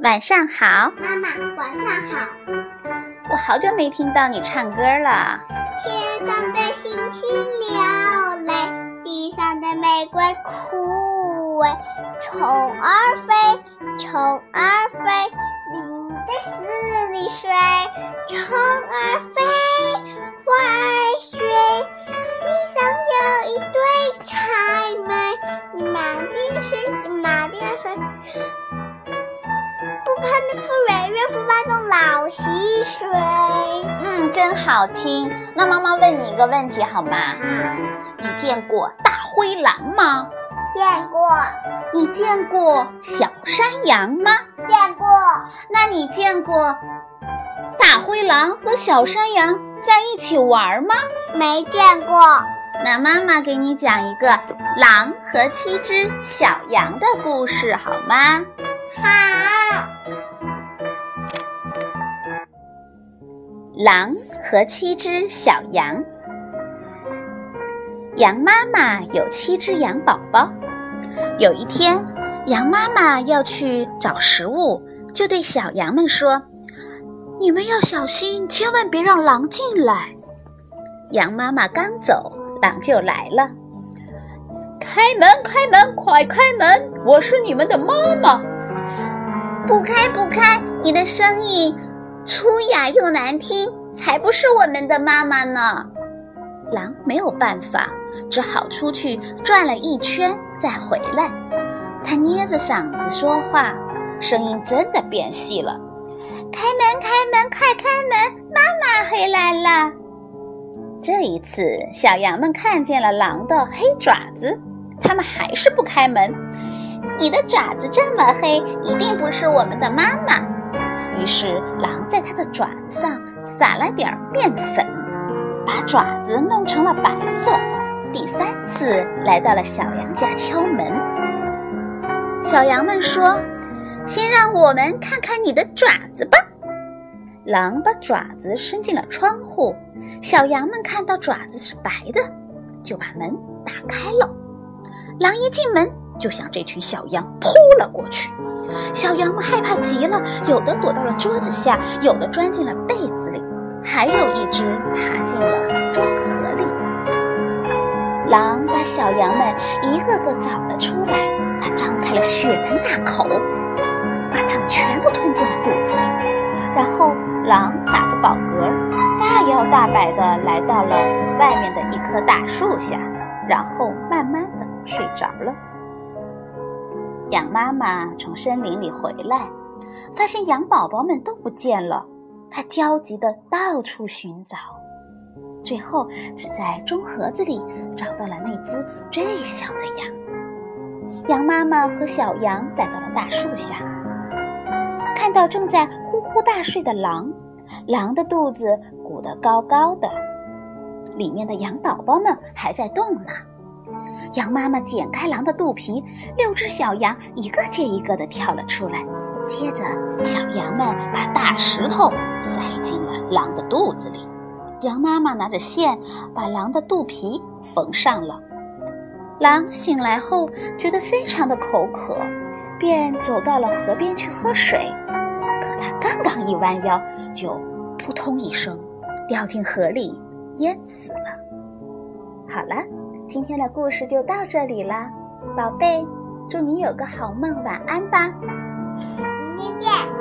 晚上好，妈妈，晚上好。我好久没听到你唱歌了。天上的星星流泪，地上的玫瑰枯萎。虫儿飞，虫儿飞，你在死里睡。虫儿飞，那副软弱不怕那老溪水。嗯，真好听。那妈妈问你一个问题好吗？你见过大灰狼吗？见过。你见过小山羊吗？见过。那你见过大灰狼和小山羊在一起玩吗？没见过。那妈妈给你讲一个狼和七只小羊的故事好吗？好。狼和七只小羊。羊妈妈有七只羊宝宝。有一天，羊妈妈要去找食物，就对小羊们说：“你们要小心，千万别让狼进来。”羊妈妈刚走，狼就来了。“开门，开门，快开门！我是你们的妈妈。”“不开，不开！你的声音粗哑又难听。”才不是我们的妈妈呢！狼没有办法，只好出去转了一圈再回来。他捏着嗓子说话，声音真的变细了。开门，开门，快开门！妈妈回来了。这一次，小羊们看见了狼的黑爪子，他们还是不开门。你的爪子这么黑，一定不是我们的妈妈。于是，狼在它的爪子上撒了点面粉，把爪子弄成了白色。第三次来到了小羊家敲门，小羊们说：“先让我们看看你的爪子吧。”狼把爪子伸进了窗户，小羊们看到爪子是白的，就把门打开了。狼一进门，就向这群小羊扑了过去。小羊们害怕极了，有的躲到了桌子下，有的钻进了被子里，还有一只爬进了中河里。狼把小羊们一个个找了出来，它张开了血盆大口，把它们全部吞进了肚子里。然后，狼打着饱嗝，大摇大摆地来到了外面的一棵大树下，然后慢慢地睡着了。羊妈妈从森林里回来，发现羊宝宝们都不见了，她焦急地到处寻找，最后只在钟盒子里找到了那只最小的羊。羊妈妈和小羊来到了大树下，看到正在呼呼大睡的狼，狼的肚子鼓得高高的，里面的羊宝宝们还在动呢。羊妈妈剪开狼的肚皮，六只小羊一个接一个地跳了出来。接着，小羊们把大石头塞进了狼的肚子里。羊妈妈拿着线把狼的肚皮缝上了。狼醒来后觉得非常的口渴，便走到了河边去喝水。可它刚刚一弯腰，就扑通一声掉进河里，淹死了。好了。今天的故事就到这里了。宝贝祝你有个好梦晚安吧。明天见。